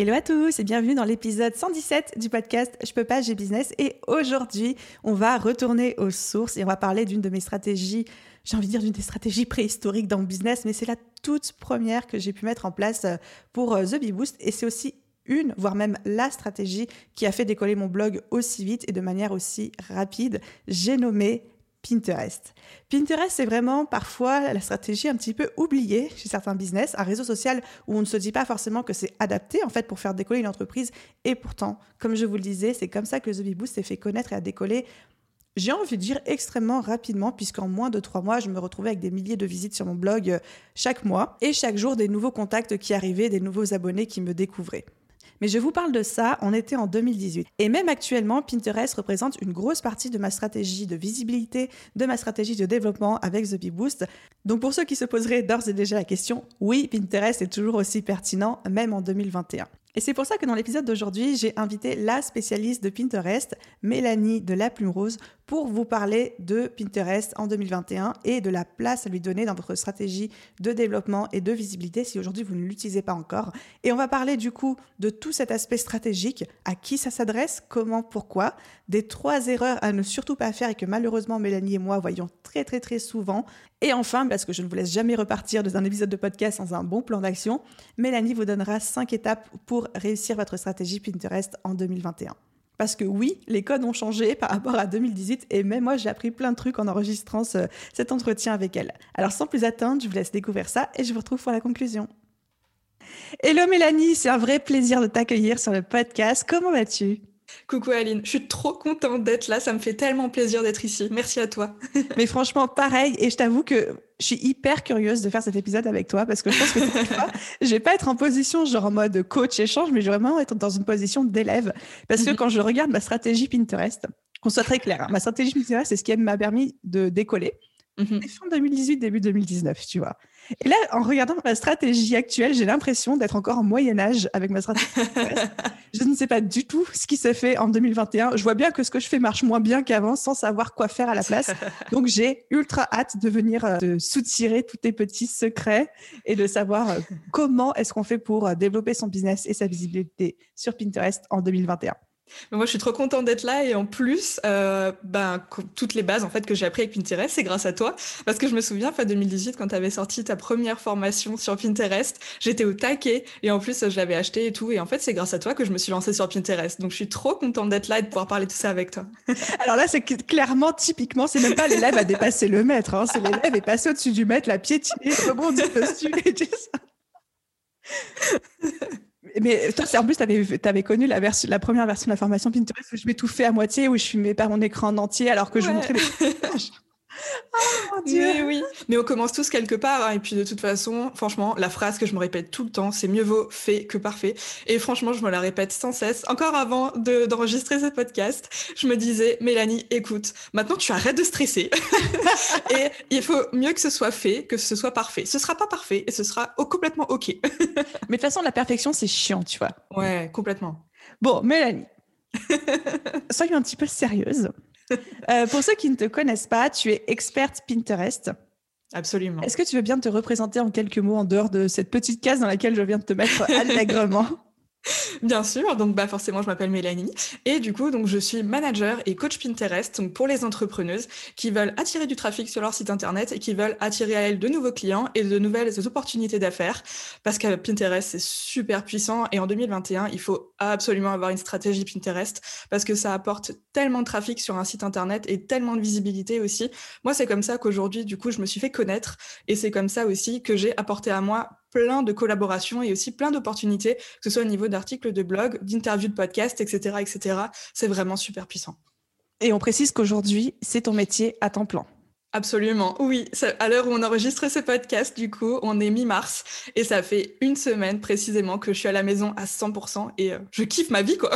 Hello à tous et bienvenue dans l'épisode 117 du podcast Je peux pas, j'ai business. Et aujourd'hui, on va retourner aux sources et on va parler d'une de mes stratégies, j'ai envie de dire d'une des stratégies préhistoriques dans le business, mais c'est la toute première que j'ai pu mettre en place euh, pour euh, The Bee Boost et c'est aussi une, voire même la stratégie qui a fait décoller mon blog aussi vite et de manière aussi rapide. J'ai nommé Pinterest. Pinterest, c'est vraiment parfois la stratégie un petit peu oubliée chez certains business, un réseau social où on ne se dit pas forcément que c'est adapté en fait pour faire décoller une entreprise. Et pourtant, comme je vous le disais, c'est comme ça que The Bee Boost s'est fait connaître et a décollé. J'ai envie de dire extrêmement rapidement, puisqu'en moins de trois mois, je me retrouvais avec des milliers de visites sur mon blog euh, chaque mois et chaque jour des nouveaux contacts qui arrivaient, des nouveaux abonnés qui me découvraient. Mais je vous parle de ça, on était en 2018. Et même actuellement, Pinterest représente une grosse partie de ma stratégie de visibilité, de ma stratégie de développement avec The Bee Boost. Donc pour ceux qui se poseraient d'ores et déjà la question, oui, Pinterest est toujours aussi pertinent, même en 2021. Et c'est pour ça que dans l'épisode d'aujourd'hui, j'ai invité la spécialiste de Pinterest, Mélanie de La Plume Rose, pour vous parler de Pinterest en 2021 et de la place à lui donner dans votre stratégie de développement et de visibilité si aujourd'hui vous ne l'utilisez pas encore. Et on va parler du coup de tout cet aspect stratégique, à qui ça s'adresse, comment, pourquoi, des trois erreurs à ne surtout pas faire et que malheureusement Mélanie et moi voyons très très très souvent. Et enfin, parce que je ne vous laisse jamais repartir de un épisode de podcast sans un bon plan d'action, Mélanie vous donnera cinq étapes pour réussir votre stratégie Pinterest en 2021. Parce que oui, les codes ont changé par rapport à 2018 et même moi j'ai appris plein de trucs en enregistrant cet entretien avec elle. Alors sans plus attendre, je vous laisse découvrir ça et je vous retrouve pour la conclusion. Hello Mélanie, c'est un vrai plaisir de t'accueillir sur le podcast. Comment vas-tu? Coucou Aline, je suis trop contente d'être là, ça me fait tellement plaisir d'être ici. Merci à toi. Mais franchement, pareil, et je t'avoue que je suis hyper curieuse de faire cet épisode avec toi parce que je pense que je vais pas être en position genre en mode coach échange, mais je vais vraiment être dans une position d'élève parce que quand je regarde ma stratégie Pinterest, qu'on soit très clair, hein, ma stratégie Pinterest, c'est ce qui m'a permis de décoller. Mhm. Fin 2018, début 2019, tu vois. Et là, en regardant ma stratégie actuelle, j'ai l'impression d'être encore en Moyen Âge avec ma stratégie. je ne sais pas du tout ce qui s'est fait en 2021. Je vois bien que ce que je fais marche moins bien qu'avant, sans savoir quoi faire à la place. Donc, j'ai ultra hâte de venir euh, soutirer tous tes petits secrets et de savoir euh, comment est-ce qu'on fait pour euh, développer son business et sa visibilité sur Pinterest en 2021 moi, je suis trop contente d'être là et en plus, euh, ben, toutes les bases en fait que j'ai appris avec Pinterest, c'est grâce à toi. Parce que je me souviens, fin 2018, quand tu avais sorti ta première formation sur Pinterest, j'étais au taquet et en plus, je l'avais acheté et tout. Et en fait, c'est grâce à toi que je me suis lancée sur Pinterest. Donc, je suis trop contente d'être là et de pouvoir parler de tout ça avec toi. Alors là, c'est clairement, typiquement, c'est même pas l'élève à dépasser le maître, hein, c'est l'élève est passé au-dessus du maître, la piétiner, rebondir dessus et tout ça. Mais toi, en plus, tu avais, connu la, version, la première version de la formation Pinterest où je m'étouffais à moitié, où je filmais par mon écran en entier alors que je montrais des Oh mon Dieu. Mais oui, mais on commence tous quelque part. Hein. Et puis de toute façon, franchement, la phrase que je me répète tout le temps, c'est mieux vaut fait que parfait. Et franchement, je me la répète sans cesse. Encore avant d'enregistrer ce podcast, je me disais, Mélanie, écoute, maintenant tu arrêtes de stresser. et il faut mieux que ce soit fait que ce soit parfait. Ce sera pas parfait et ce sera complètement OK. mais de toute façon, la perfection, c'est chiant, tu vois. Ouais, complètement. Bon, Mélanie, soyons un petit peu sérieuse. Euh, pour ceux qui ne te connaissent pas, tu es experte Pinterest. Absolument. Est-ce que tu veux bien te représenter en quelques mots en dehors de cette petite case dans laquelle je viens de te mettre allègrement? Bien sûr, donc bah forcément je m'appelle Mélanie et du coup donc je suis manager et coach Pinterest donc pour les entrepreneuses qui veulent attirer du trafic sur leur site internet et qui veulent attirer à elles de nouveaux clients et de nouvelles opportunités d'affaires parce que Pinterest c'est super puissant et en 2021 il faut absolument avoir une stratégie Pinterest parce que ça apporte tellement de trafic sur un site internet et tellement de visibilité aussi. Moi c'est comme ça qu'aujourd'hui du coup je me suis fait connaître et c'est comme ça aussi que j'ai apporté à moi plein de collaborations et aussi plein d'opportunités, que ce soit au niveau d'articles de blog, d'interviews de podcasts, etc., etc. C'est vraiment super puissant. Et on précise qu'aujourd'hui, c'est ton métier à temps plein. Absolument, oui. À l'heure où on enregistre ce podcast, du coup, on est mi-mars et ça fait une semaine précisément que je suis à la maison à 100% et euh, je kiffe ma vie, quoi.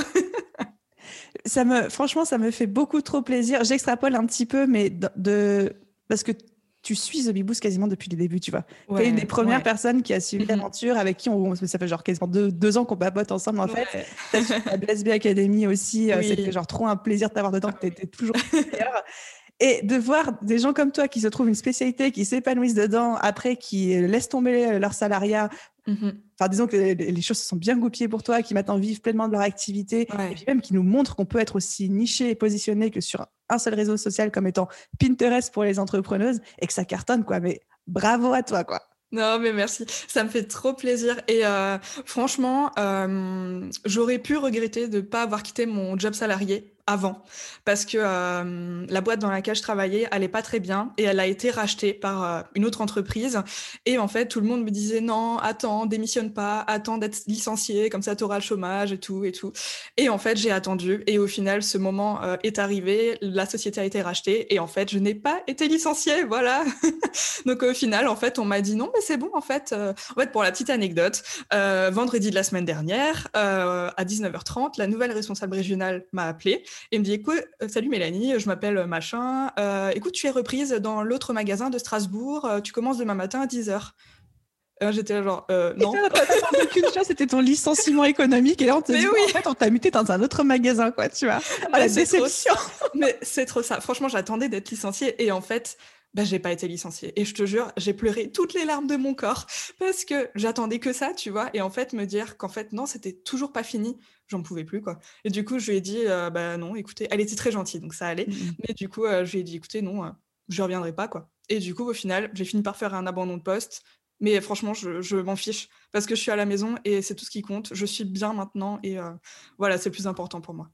ça me, franchement, ça me fait beaucoup trop plaisir. J'extrapole un petit peu, mais de, parce que tu suis The Big quasiment depuis le début, tu vois. tu es une des premières personnes qui a suivi mm-hmm. l'aventure, avec qui on, ça fait genre quasiment deux, ans qu'on papote ensemble, en fait. la Blessby Academy aussi, euh, c'était genre trop un plaisir de t'avoir dedans, tu étais toujours Et de voir des gens comme toi qui se trouvent une spécialité, qui s'épanouissent dedans, après qui laissent tomber leur salariat, mmh enfin disons que les choses se sont bien goupillées pour toi, qui maintenant vivent pleinement de leur activité, et puis même qui nous montrent qu'on peut être aussi niché et positionné que sur un seul réseau social comme étant Pinterest pour les entrepreneuses, et que ça cartonne, quoi. Mais bravo à toi, quoi. Non, mais merci. Ça me fait trop plaisir. Et euh, franchement, euh, j'aurais pu regretter de ne pas avoir quitté mon job salarié avant. Parce que euh, la boîte dans laquelle je travaillais allait pas très bien et elle a été rachetée par euh, une autre entreprise. Et en fait tout le monde me disait non attends démissionne pas attends d'être licencié comme ça tu auras le chômage et tout et tout et en fait j'ai attendu et au final ce moment euh, est arrivé la société a été rachetée et en fait je n'ai pas été licenciée voilà. Donc au final en fait on m'a dit non mais c'est bon en fait en fait pour la petite anecdote vendredi de la semaine dernière à 19h30 la nouvelle responsable régionale m'a appelé et il me dit écoute, euh, salut Mélanie, je m'appelle euh, machin. Euh, écoute, tu es reprise dans l'autre magasin de Strasbourg. tu commences demain matin à 10h. J'étais genre, non. aucune chose, c'était ton licenciement économique. Et là, on te dit, oui. en fait, on t'a muté dans un autre magasin, quoi, tu vois. Ah, la déception. Mais c'est trop ça. Franchement, j'attendais d'être licenciée. Et en fait, bah, j'ai pas été licenciée. Et je te jure, j'ai pleuré toutes les larmes de mon corps parce que j'attendais que ça, tu vois. Et en fait, me dire qu'en fait, non, c'était toujours pas fini, j'en pouvais plus, quoi. Et du coup, je lui ai dit, euh, bah non, écoutez, elle était très gentille, donc ça allait. Mmh Mais du coup, euh, je lui ai dit, écoutez, non, euh, je reviendrai pas, quoi. Et du coup, au final, j'ai fini par faire un abandon de poste. Mais franchement, je, je m'en fiche parce que je suis à la maison et c'est tout ce qui compte. Je suis bien maintenant et voilà, c'est le plus important pour moi.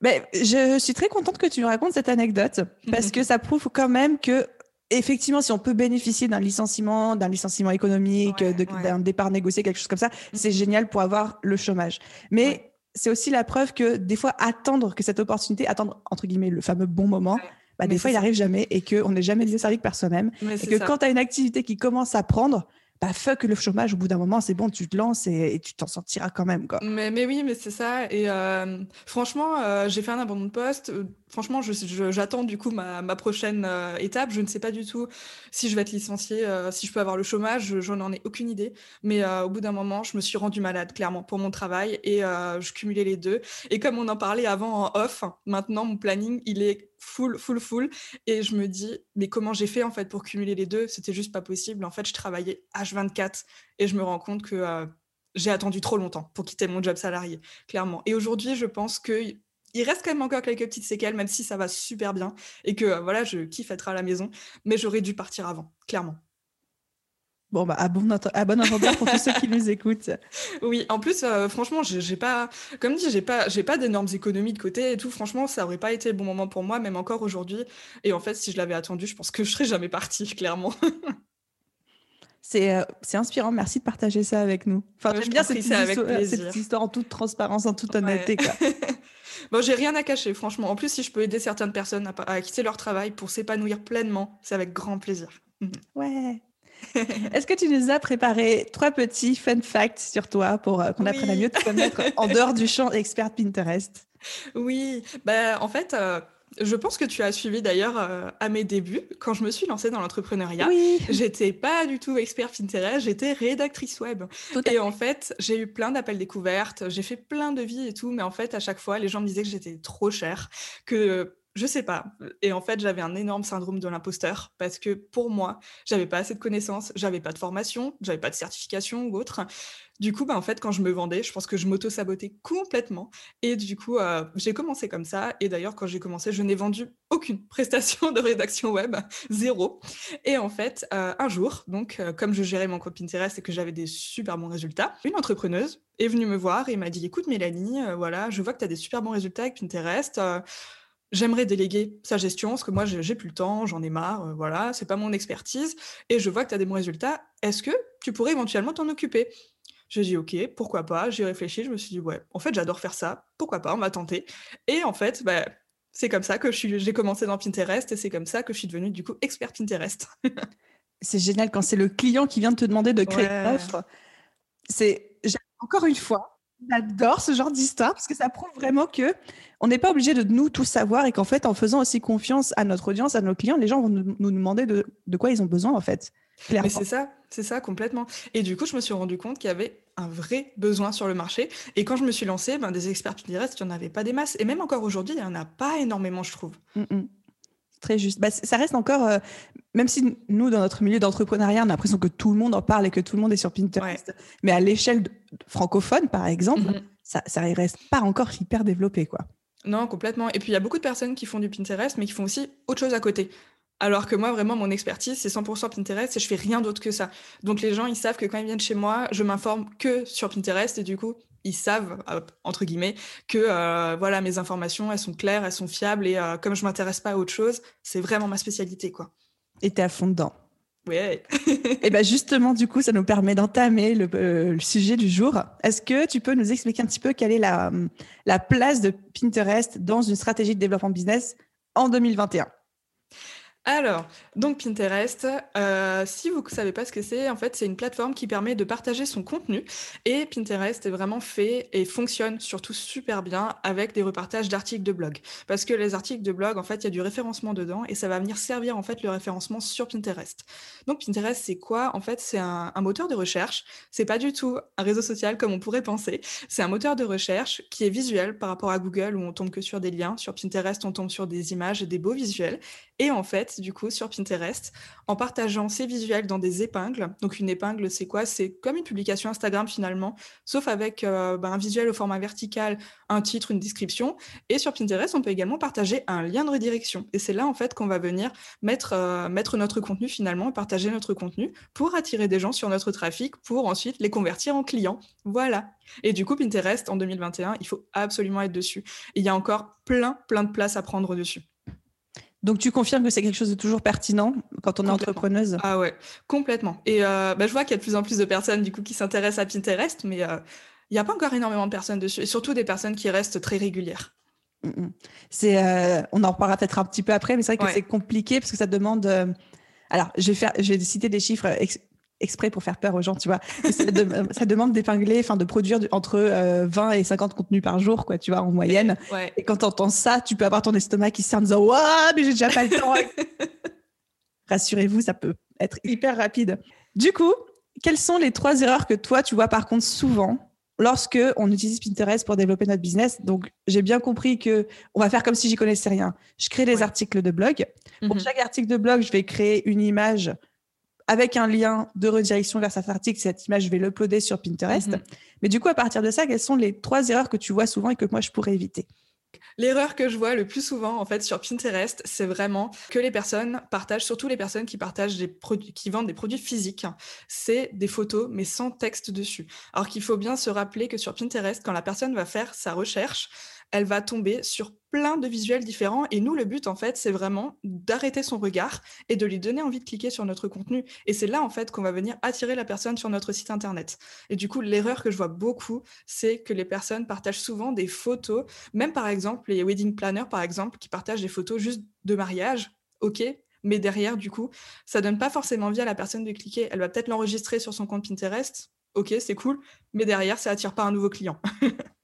Mais je suis très contente que tu nous racontes cette anecdote parce que ça prouve quand même que effectivement, si on peut bénéficier d'un licenciement, d'un licenciement économique, d'un départ négocié, quelque chose comme ça, mm. c'est génial pour avoir le chômage. Mais c'est aussi la preuve que des fois, attendre que cette opportunité, attendre entre guillemets le fameux bon moment, bah, des fois, il n'arrive jamais et qu'on n'est jamais mieux servi que par soi-même. Et que quand tu as une activité qui commence à prendre, bah fuck le chômage, au bout d'un moment, c'est bon, tu te lances et, tu t'en sortiras quand même. Mais, oui, mais c'est ça. Et euh, franchement, euh, j'ai fait un abandon de poste. Euh, franchement, j'attends du coup ma, prochaine étape. Je ne sais pas du tout si je vais être licenciée, si je peux avoir le chômage, je n'en ai aucune idée. Mais au bout d'un moment, je me suis rendue malade, clairement, pour mon travail et je cumulais les deux. Et comme on en parlait avant en off, maintenant, mon planning, il est full, full, full. Et je me dis, mais comment j'ai fait en fait pour cumuler les deux? C'était juste pas possible. En fait, je travaillais H24 et je me rends compte que euh, j'ai attendu trop longtemps pour quitter mon job salarié, clairement. Et aujourd'hui, je pense que il reste quand même encore quelques petites séquelles, même si ça va super bien et que euh, voilà, je kiffe être à la maison, mais j'aurais dû partir avant, clairement. Bon, bah, à bon, à bon entendeur pour tous ceux qui nous écoutent. Oui, en plus, euh, franchement, j'ai pas, comme dit, j'ai pas, j'ai pas d'énormes économies de côté et tout. Franchement, ça aurait pas été le bon moment pour moi, même encore aujourd'hui. Et en fait, si je l'avais attendu, je pense que je serais jamais partie, clairement. C'est euh, inspirant. Merci de partager ça avec nous. Enfin, j'aime bien cette, histoire, cette histoire en toute transparence, en toute honnêteté. bon, j'ai rien à cacher, franchement. En plus, si je peux aider certaines personnes à, à quitter leur travail pour s'épanouir pleinement, c'est avec grand plaisir. Ouais. Est-ce que tu nous as préparé trois petits fun facts sur toi pour euh, qu'on apprenne à mieux te connaître en dehors du champ expert Pinterest? Oui, bah, en fait, euh, je pense que tu as suivi d'ailleurs euh, à mes débuts, quand je me suis lancée dans l'entrepreneuriat. Oui. J'étais pas du tout expert Pinterest, j'étais rédactrice web. et en fait, j'ai eu plein d'appels découvertes, j'ai fait plein de vies et tout, mais en fait, à chaque fois, les gens me disaient que j'étais trop chère, que je sais pas. Et en fait, j'avais un énorme syndrome de l'imposteur parce que pour moi, j'avais pas assez de connaissances, j'avais pas de formation, j'avais pas de certification ou autre. Du coup, bah, en fait, quand je me vendais, je pense que je m'auto-sabotais complètement. Et du coup, euh, j'ai commencé comme ça. Et d'ailleurs, quand j'ai commencé, je n'ai vendu aucune prestation de rédaction web, zéro. Et en fait, euh, un jour, donc, euh, comme je gérais mon compte Pinterest et que j'avais des super bons résultats, une entrepreneuse est venue me voir et m'a dit Écoute, Mélanie, voilà, je vois que tu as des super bons résultats avec Pinterest j'aimerais déléguer sa gestion, parce que moi, j'ai plus le temps, j'en ai marre, euh, voilà, c'est pas mon expertise, et je vois que tu as des bons résultats. Est-ce que tu pourrais éventuellement t'en occuper? J'ai dit, ok, pourquoi pas J'ai réfléchi, je me suis dit, ouais, en fait, j'adore faire ça, pourquoi pas, on va tenter. Et en fait, bah, c'est comme ça que j'ai commencé dans Pinterest, et c'est comme ça que je suis devenue, du coup, expert Pinterest. c'est génial quand c'est le client qui vient de te demander de créer une offre. C'est, encore une fois, J'adore ce genre d'histoire parce que ça prouve vraiment que on n'est pas obligé de nous tout savoir et qu'en fait, en faisant aussi confiance à notre audience, à nos clients, les gens vont nous, demander de, quoi ils ont besoin en fait. Mais c'est ça, c'est ça complètement. Et du coup, je me suis rendu compte qu'il y avait un vrai besoin sur le marché. Et quand je me suis lancée, ben, des experts Pinterest, il n'y en avait pas des masses. Et même encore aujourd'hui, il n'y en a pas énormément, je trouve. Mm, mm. Très juste. Bah, ça reste encore, euh, même si nous, dans notre milieu d'entrepreneuriat, on a l'impression que tout le monde en parle et que tout le monde est sur Pinterest, mais à l'échelle francophone, par exemple, mm-hmm. ça, ça reste pas encore hyper développé, quoi. Non, complètement. Et puis, il y a beaucoup de personnes qui font du Pinterest, mais qui font aussi autre chose à côté. Alors que moi, vraiment, mon expertise, c'est 100% Pinterest et je fais rien d'autre que ça. Donc, les gens, ils savent que quand ils viennent chez moi, je m'informe que sur Pinterest et du coup, ils savent, euh, entre guillemets, que euh, voilà, mes informations, elles sont claires, elles sont fiables et euh, comme je m'intéresse pas à autre chose, c'est vraiment ma spécialité, quoi. Et t'es à fond dedans. Ouais. et bien justement, du coup, ça nous permet d'entamer le, sujet du jour. Est-ce que tu peux nous expliquer un petit peu quelle est la, la place de Pinterest dans une stratégie de développement business en 2021 alors, donc Pinterest, euh, si vous ne savez pas ce que c'est, en fait, c'est une plateforme qui permet de partager son contenu. Et Pinterest est vraiment fait et fonctionne surtout super bien avec des repartages d'articles de blog. Parce que les articles de blog, en fait, il y a du référencement dedans et ça va venir servir en fait le référencement sur Pinterest. Donc Pinterest, c'est quoi? En fait, c'est un, moteur de recherche. C'est pas du tout un réseau social comme on pourrait penser. C'est un moteur de recherche qui est visuel par rapport à Google où on tombe que sur des liens. Sur Pinterest, on tombe sur des images et des beaux visuels. Et en fait, du coup, sur Pinterest, en partageant ces visuels dans des épingles. Donc, une épingle, c'est quoi? C'est comme une publication Instagram finalement, sauf avec euh, bah, un visuel au format vertical, un titre, une description. Et sur Pinterest, on peut également partager un lien de redirection. Et c'est là, en fait, qu'on va venir mettre, euh, mettre notre contenu finalement, partager notre contenu pour attirer des gens sur notre trafic, pour ensuite les convertir en clients. Voilà. Et du coup, Pinterest, en 2021, il faut absolument être dessus. il y a encore plein, plein de places à prendre dessus. Donc, tu confirmes que c'est quelque chose de toujours pertinent quand on est entrepreneuse? Ah ouais, complètement. Et euh, bah, je vois qu'il y a de plus en plus de personnes du coup qui s'intéressent à Pinterest, mais euh, il n'y a pas encore énormément de personnes dessus, et surtout des personnes qui restent très régulières. Mm, mm. C'est, euh, on en reparlera peut-être un petit peu après, mais c'est vrai que c'est compliqué parce que ça demande. alors, je vais faire, je vais citer des chiffres exprès pour faire peur aux gens, tu vois. ça, demande d'épingler, enfin de produire entre 20 euh, et 50 contenus par jour, quoi, tu vois, en moyenne. Et quand tu entends ça, tu peux avoir ton estomac qui se en disant Waouh, mais j'ai déjà pas le temps. Rassurez-vous, ça peut être hyper rapide. Du coup, quelles sont les trois erreurs que toi, tu vois par contre souvent lorsque on utilise Pinterest pour développer notre business? Donc, j'ai bien compris que on va faire comme si j'y connaissais rien. Je crée des articles de blog. Pour mhm. chaque article de blog, je vais créer une image avec un lien de redirection vers cet article, cette image, je vais l'uploader sur Pinterest. Mhm. Mais du coup, à partir de ça, quelles sont les trois erreurs que tu vois souvent et que moi, je pourrais éviter? L'erreur que je vois le plus souvent en fait sur Pinterest, c'est vraiment que les personnes partagent, surtout les personnes qui partagent des produits, qui vendent des produits physiques, c'est des photos mais sans texte dessus. Alors qu'il faut bien se rappeler que sur Pinterest, quand la personne va faire sa recherche, elle va tomber sur plein de visuels différents. Et nous, le but, en fait, c'est vraiment d'arrêter son regard et de lui donner envie de cliquer sur notre contenu. Et c'est là, en fait, qu'on va venir attirer la personne sur notre site Internet. Et du coup, l'erreur que je vois beaucoup, c'est que les personnes partagent souvent des photos, même par exemple, les wedding planners, par exemple, qui partagent des photos juste de mariage. OK, mais derrière, du coup, ça donne pas forcément envie à la personne de cliquer. Elle va peut-être l'enregistrer sur son compte Pinterest. Ok, c'est cool, mais derrière, ça attire pas un nouveau client.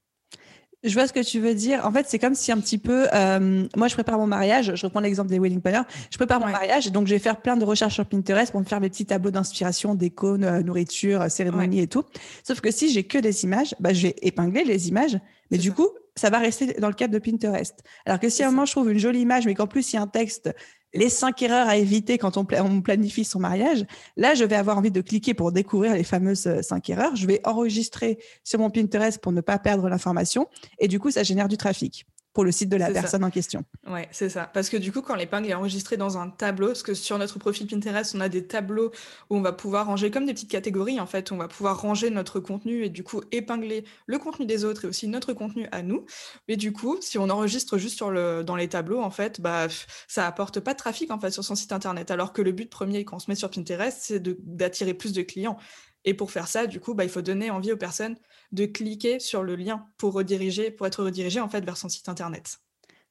Je vois ce que tu veux dire. En fait, c'est comme si un petit peu, euh, moi, je prépare mon mariage. Je reprends l'exemple des wedding planners. Je prépare mon mariage, donc je vais faire plein de recherches sur Pinterest pour me faire mes petits tableaux d'inspiration, déco, euh, nourriture, euh, cérémonie et tout. Sauf que si j'ai que des images, bah, je vais épingler les images, mais du coup, ça va rester dans le cadre de Pinterest. Alors que si à un moment je trouve une jolie image, mais qu'en plus il y a un texte les cinq erreurs à éviter quand on, planifie son mariage. Là, je vais avoir envie de cliquer pour découvrir les fameuses euh, cinq erreurs. Je vais enregistrer sur mon Pinterest pour ne pas perdre l'information. Et du coup, ça génère du trafic pour le site de la personne en question. Ouais, c'est ça. Parce que du coup, quand l'épingle est enregistrée dans un tableau, parce que sur notre profil Pinterest, on a des tableaux où on va pouvoir ranger comme des petites catégories, en fait, on va pouvoir ranger notre contenu et du coup épingler le contenu des autres et aussi notre contenu à nous. Mais du coup, si on enregistre juste sur le, dans les tableaux, en fait, bah, ça apporte pas de trafic en fait sur son site internet. Alors que le but premier quand on se met sur Pinterest, c'est d'attirer plus de clients. Et pour faire ça, du coup, bah, il faut donner envie aux personnes de cliquer sur le lien pour rediriger, pour être redirigé en fait vers son site internet.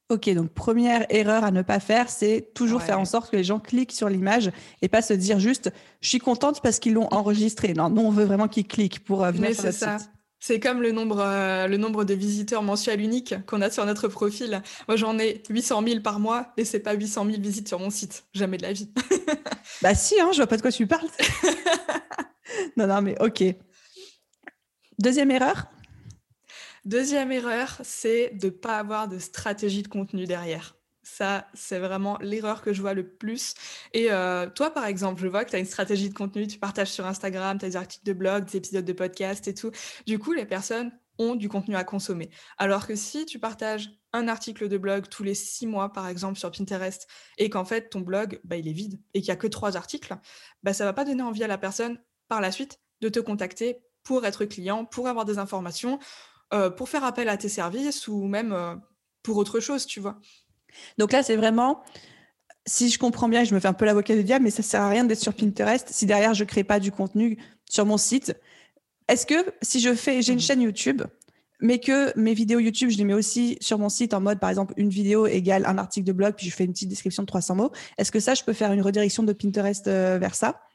Ok, donc première erreur à ne pas faire, c'est toujours faire en sorte que les gens cliquent sur l'image et pas se dire juste je suis contente parce qu'ils l'ont enregistré. Non, nous on veut vraiment qu'ils cliquent pour euh, venir sur le ça. site. C'est comme le nombre, euh, le nombre de visiteurs mensuels uniques qu'on a sur notre profil. Moi, j'en ai 800 000 par mois et c'est pas 800 000 visites sur mon site. Jamais de la vie. bah si, hein, je vois pas de quoi tu parles. non, non, mais ok. Deuxième erreur? Deuxième erreur, c'est de ne pas avoir de stratégie de contenu derrière. Ça, c'est vraiment l'erreur que je vois le plus. Et euh, toi, par exemple, je vois que tu as une stratégie de contenu, tu partages sur Instagram, tu as des articles de blog, des épisodes de podcast et tout. Du coup, les personnes ont du contenu à consommer. Alors que si tu partages un article de blog tous les six mois, par exemple, sur Pinterest, et qu'en fait, ton blog, bah, il est vide et qu'il n'y a que trois articles, bah, ça ne va pas donner envie à la personne, par la suite, de te contacter pour être client, pour avoir des informations, euh, pour faire appel à tes services ou même euh, pour autre chose, tu vois. Donc là, c'est vraiment, si je comprends bien, je me fais un peu l'avocat du diable, mais ça sert à rien d'être sur Pinterest si derrière je crée pas du contenu sur mon site. Est-ce que si je fais, j'ai une mmh. chaîne YouTube, mais que mes vidéos YouTube, je les mets aussi sur mon site en mode, par exemple, une vidéo égale un article de blog, puis je fais une petite description de 300 mots. Est-ce que ça, je peux faire une redirection de Pinterest euh, vers ça?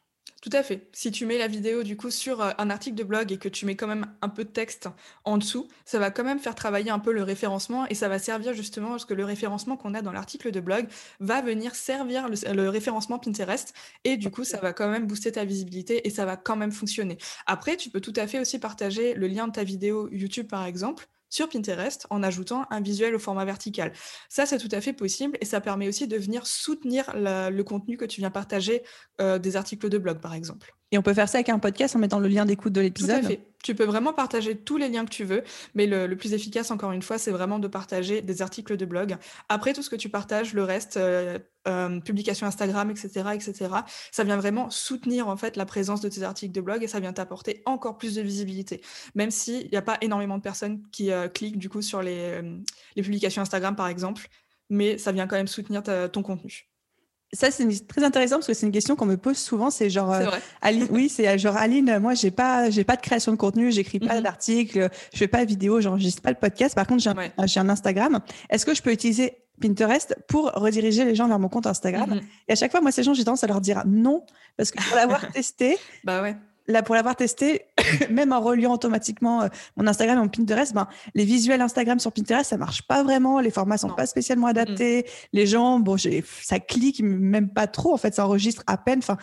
Tout à fait. Si tu mets la vidéo du coup sur euh, un article de blog et que tu mets quand même un peu de texte en dessous, ça va quand même faire travailler un peu le référencement et ça va servir justement parce que le référencement qu'on a dans l'article de blog va venir servir le, référencement Pinterest et du coup ça va quand même booster ta visibilité et ça va quand même fonctionner. Après, tu peux tout à fait aussi partager le lien de ta vidéo YouTube par exemple sur Pinterest en ajoutant un visuel au format vertical. Ça, c'est tout à fait possible et ça permet aussi de venir soutenir le contenu que tu viens partager euh, des articles de blog, par exemple. Et on peut faire ça avec un podcast en mettant le lien d'écoute de l'épisode. Tout à fait. Tu peux vraiment partager tous les liens que tu veux, mais le, plus efficace, encore une fois, c'est vraiment de partager des articles de blog. Après, tout ce que tu partages, le reste, euh, euh, publication Instagram, etc., etc., ça vient vraiment soutenir en fait la présence de tes articles de blog et ça vient t'apporter encore plus de visibilité. Même s'il n'y a pas énormément de personnes qui euh, cliquent du coup sur les, les, publications Instagram, par exemple, mais ça vient quand même soutenir ton contenu ça, c'est très intéressant parce que c'est une question qu'on me pose souvent. C'est genre, euh, Aline, oui, c'est euh, genre Aline. Moi, j'ai pas, j'ai pas de création de contenu, j'écris pas mm-hmm. d'articles, je fais pas de vidéo, j'enregistre pas le podcast. Par contre, j'ai un, un Instagram. Est-ce que je peux utiliser Pinterest pour rediriger les gens vers mon compte Instagram? Mm-hmm. Et à chaque fois, moi, ces gens, j'ai tendance à leur dire non parce que pour l'avoir testé, bah ouais là, pour l'avoir testé, même en reliant automatiquement euh, mon Instagram et mon Pinterest, ben, les visuels Instagram sur Pinterest, ça marche pas vraiment. Les formats sont pas spécialement adaptés. Les gens, bon, ça clique même pas trop. En fait, ça enregistre à peine. Enfin,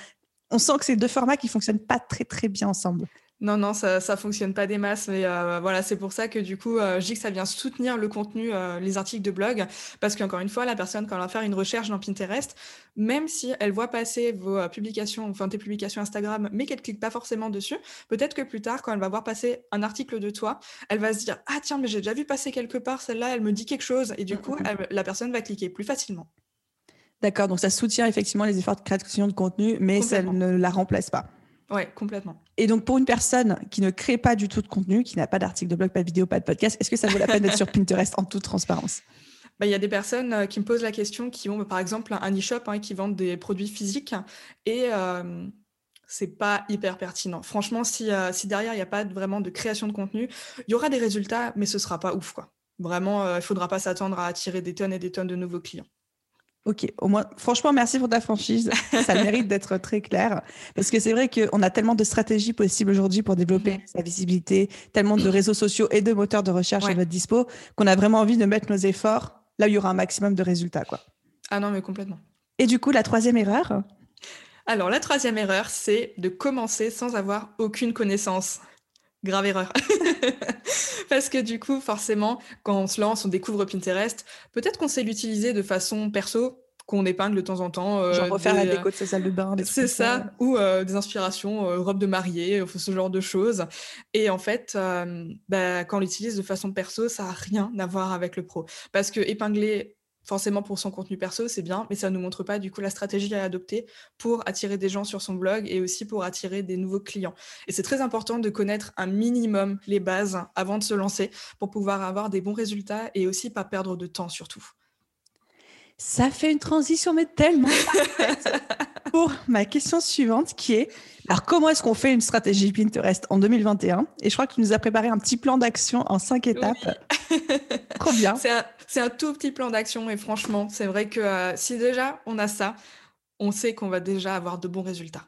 on sent que c'est deux formats qui fonctionnent pas très, très bien ensemble. Non, non, ça ne fonctionne pas des masses, mais euh, voilà, c'est pour ça que du coup, euh, je dis que ça vient soutenir le contenu, euh, les articles de blog, parce qu'encore une fois, la personne, quand elle va faire une recherche dans Pinterest, même si elle voit passer vos publications, enfin tes publications Instagram, mais qu'elle clique pas forcément dessus, peut-être que plus tard, quand elle va voir passer un article de toi, elle va se dire Ah tiens, mais j'ai déjà vu passer quelque part, celle-là, elle me dit quelque chose, et du coup, la personne va cliquer plus facilement. D'accord, donc ça soutient effectivement les efforts de création de contenu, mais ça ne la remplace pas. Oui, complètement. Et donc, pour une personne qui ne crée pas du tout de contenu, qui n'a pas d'article de blog, pas de vidéo, pas de podcast, est-ce que ça vaut la peine d'être sur Pinterest en toute transparence? Bah, il y a des personnes euh, qui me posent la question, qui ont par exemple un e-shop hein, qui vendent des produits physiques et euh, c'est pas hyper pertinent. Franchement, si, euh, si derrière il n'y a pas vraiment de création de contenu, il y aura des résultats, mais ce sera pas ouf quoi. Vraiment, il ne faudra pas s'attendre à attirer des tonnes et des tonnes de nouveaux clients. Ok, au moins, franchement, merci pour ta franchise. Ça mérite d'être très clair. Parce que c'est vrai qu'on a tellement de stratégies possibles aujourd'hui pour développer sa visibilité, tellement de réseaux sociaux et de moteurs de recherche à votre dispo, qu'on a vraiment envie de mettre nos efforts là où il y aura un maximum de résultats. Quoi. Ah non, mais complètement. Et du coup, la troisième erreur? Alors, la troisième erreur, c'est de commencer sans avoir aucune connaissance. Grave erreur. Parce que du coup, forcément, quand on se lance, on découvre Pinterest. Peut-être qu'on sait l'utiliser de façon perso, qu'on épingle de temps en temps. Euh, Genre refaire la déco de sa salle de bain. C'est ça, ou euh, des inspirations, euh, robe de mariée, ce genre de choses. Et en fait, bah, quand on l'utilise de façon perso, ça n'a rien à voir avec le pro. Parce que épingler forcément pour son contenu perso, c'est bien, mais ça ne nous montre pas du coup la stratégie à adopter pour attirer des gens sur son blog et aussi pour attirer des nouveaux clients. Et c'est très important de connaître un minimum les bases avant de se lancer pour pouvoir avoir des bons résultats et aussi pas perdre de temps surtout. Ça fait une transition mais tellement pour ma question suivante qui est alors comment est-ce qu'on fait une stratégie Pinterest en 2021 Et je crois que tu nous as préparé un petit plan d'action en cinq étapes. Trop bien. C'est un, tout petit plan d'action et franchement, c'est vrai que euh, si déjà on a ça, on sait qu'on va déjà avoir de bons résultats.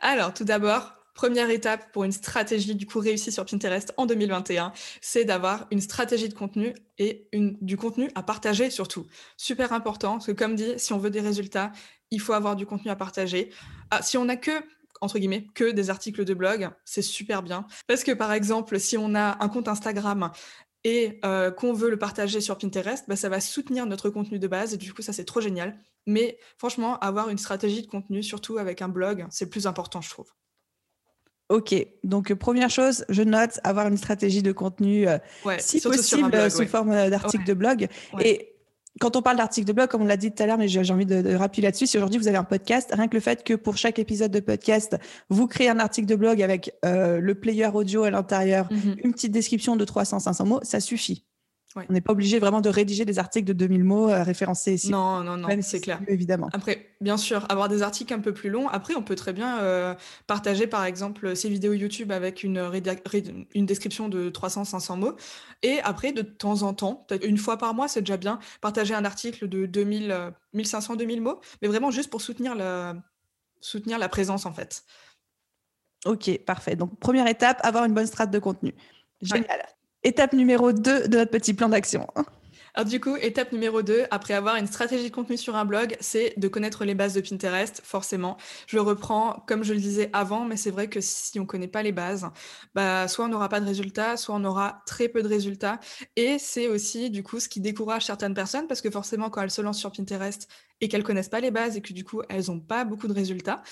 Alors tout d'abord, première étape pour une stratégie du coup réussie sur Pinterest en 2021, c'est d'avoir une stratégie de contenu et du contenu à partager surtout. Super important, parce que comme dit, si on veut des résultats, il faut avoir du contenu à partager. Ah, si on n'a que entre guillemets, que des articles de blog, c'est super bien. Parce que par exemple, si on a un compte Instagram et euh, qu'on veut le partager sur Pinterest, bah, ça va soutenir notre contenu de base et du coup ça c'est trop génial. Mais franchement, avoir une stratégie de contenu, surtout avec un blog, c'est plus important je trouve. Ok, donc première chose, je note avoir une stratégie de contenu, euh, si possible, sous forme d'article de blog. Et quand on parle d'article de blog, comme on l'a dit tout à l'heure, mais j'ai envie de, de rappeler là-dessus, si aujourd'hui vous avez un podcast, rien que le fait que pour chaque épisode de podcast, vous créez un article de blog avec euh, le player audio à l'intérieur, mhm. une petite description de 300-500 mots, ça suffit. On n'est pas obligé vraiment de rédiger des articles de 2000 mots euh, référencés ici. Non, non, non, c'est clair. évidemment. Après, bien sûr, avoir des articles un peu plus longs. Après, on peut très bien euh, partager, par exemple, ces vidéos YouTube avec une, une description de 300-500 mots. Et après, de temps en temps, une fois par mois, c'est déjà bien, partager un article de 2000, 1500-2000 mots, mais vraiment juste pour soutenir la, soutenir la présence, en fait. Ok, parfait. Donc, première étape, avoir une bonne strate de contenu. Génial. Étape numéro 2 de notre petit plan d'action. Alors du coup, étape numéro 2, après avoir une stratégie de contenu sur un blog, c'est de connaître les bases de Pinterest, forcément. Je reprends comme je le disais avant, mais c'est vrai que si on ne connaît pas les bases, bah, soit on n'aura pas de résultats, soit on aura très peu de résultats. Et c'est aussi du coup ce qui décourage certaines personnes, parce que forcément quand elles se lancent sur Pinterest et qu'elles connaissent pas les bases et que du coup elles n'ont pas beaucoup de résultats,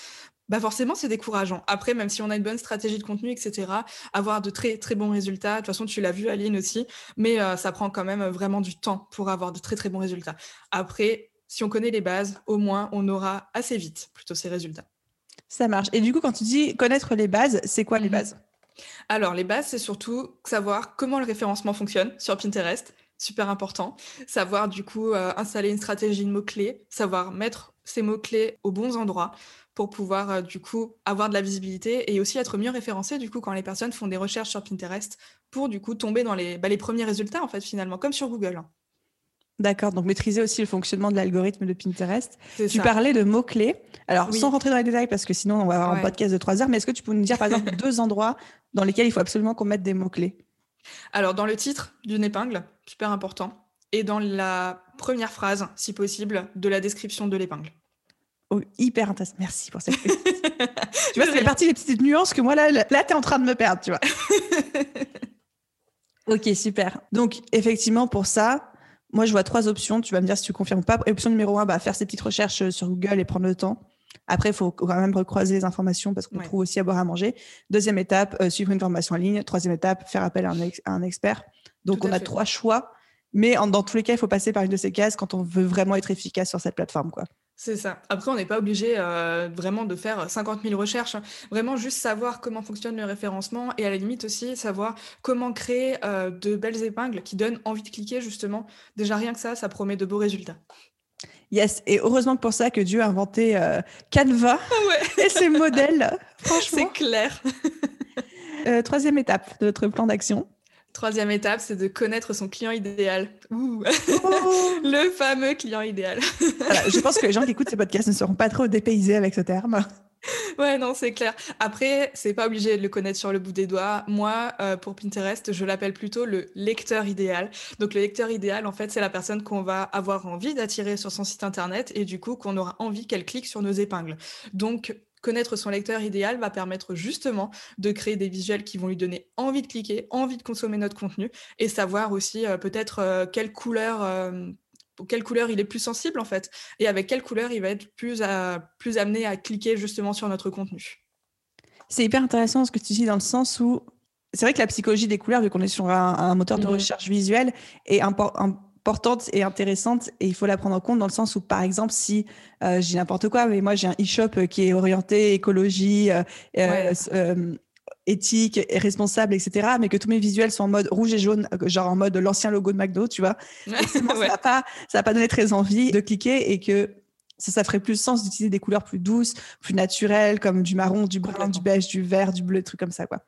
bah forcément, c'est décourageant. Après, même si on a une bonne stratégie de contenu, etc., avoir de très, très bons résultats, de toute façon, tu l'as vu, Aline aussi, mais euh, ça prend quand même vraiment du temps pour avoir de très, très bons résultats. Après, si on connaît les bases, au moins, on aura assez vite plutôt ces résultats. Ça marche. Et du coup, quand tu dis connaître les bases, c'est quoi les mhm. bases? Alors, les bases, c'est surtout savoir comment le référencement fonctionne sur Pinterest, super important. Savoir du coup euh, installer une stratégie de mots-clés, savoir mettre ces mots-clés aux bons endroits, pour pouvoir euh, du coup avoir de la visibilité et aussi être mieux référencé du coup quand les personnes font des recherches sur Pinterest pour du coup tomber dans les, bah, les premiers résultats en fait finalement comme sur Google. D'accord, donc maîtriser aussi le fonctionnement de l'algorithme de Pinterest. Tu parlais de mots-clés. Alors, sans rentrer dans les détails, parce que sinon, on va avoir un podcast de trois heures, mais est-ce que tu peux nous dire, par exemple, deux endroits dans lesquels il faut absolument qu'on mette des mots-clés? Alors, dans le titre d'une épingle, super important, et dans la première phrase, si possible, de la description de l'épingle. Oh, hyper intéressant. Merci pour cette Tu vois, fait partie des petites nuances que moi, là, là tu es en train de me perdre, tu vois. ok, super. Donc, effectivement, pour ça, moi, je vois trois options. Tu vas me dire si tu confirmes ou pas. Option numéro un, bah, faire ses petites recherches euh, sur Google et prendre le temps. Après, il faut quand même recroiser les informations parce qu'on trouve aussi à boire à manger. Deuxième étape, euh, suivre une formation en ligne. Troisième étape, faire appel à un, expert. Donc, on a trois choix. Mais dans tous les cas, il faut passer par une de ces cases quand on veut vraiment être efficace sur cette plateforme. Quoi. C'est ça. Après, on n'est pas obligé euh, vraiment de faire 50 000 recherches. Vraiment, juste savoir comment fonctionne le référencement et à la limite aussi savoir comment créer euh, de belles épingles qui donnent envie de cliquer, justement. Déjà, rien que ça, ça promet de beaux résultats. Yes, et heureusement pour ça que Dieu a inventé euh, Canva et ses modèles. Franchement. C'est clair. troisième étape de notre plan d'action. Troisième étape, c'est de connaître son client idéal. Oh. le fameux client idéal. je pense que les gens qui écoutent ces podcasts ne seront pas trop dépaysés avec ce terme. Ouais, non, c'est clair. Après, c'est pas obligé de le connaître sur le bout des doigts. Moi, euh, pour Pinterest, je l'appelle plutôt le lecteur idéal. Donc, le lecteur idéal, en fait, c'est la personne qu'on va avoir envie d'attirer sur son site internet et du coup, qu'on aura envie qu'elle clique sur nos épingles. Donc, connaître son lecteur idéal va permettre justement de créer des visuels qui vont lui donner envie de cliquer, envie de consommer notre contenu et savoir aussi euh, peut-être euh, quelle couleur euh, quelle couleur il est plus sensible en fait et avec quelle couleur il va être plus, plus amené à cliquer justement sur notre contenu. C'est hyper intéressant ce que tu dis dans le sens où c'est vrai que la psychologie des couleurs, vu qu'on est sur un, moteur de mmh recherche visuelle, est important importante et intéressante et il faut la prendre en compte dans le sens où, par exemple, si euh, j'ai n'importe quoi, mais moi j'ai un e-shop euh, qui est orienté écologie, euh, éthique et responsable, etc., mais que tous mes visuels sont en mode rouge et jaune, genre en mode l'ancien logo de McDo, tu vois, ça va pas, ça va pas donner très envie de cliquer et que ça, ça ferait plus sens d'utiliser des couleurs plus douces, plus naturelles, comme du marron, du brun, du beige, du vert, du bleu, trucs comme ça, quoi.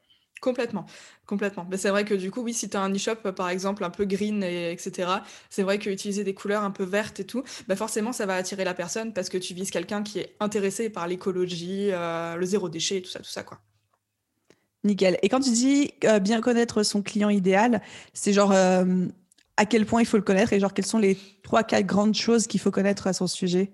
Complètement, complètement. Mais c'est vrai que du coup, oui, si tu as un e-shop, par exemple, un peu green, et, etc., c'est vrai qu'utiliser des couleurs un peu vertes et tout, bah forcément, ça va attirer la personne parce que tu vises quelqu'un qui est intéressé par l'écologie, euh, le zéro déchet, tout ça, tout ça, quoi. Nickel. Et quand tu dis euh, bien connaître son client idéal, c'est genre euh, à quel point il faut le connaître et genre quelles sont les trois, quatre grandes choses qu'il faut connaître à son sujet?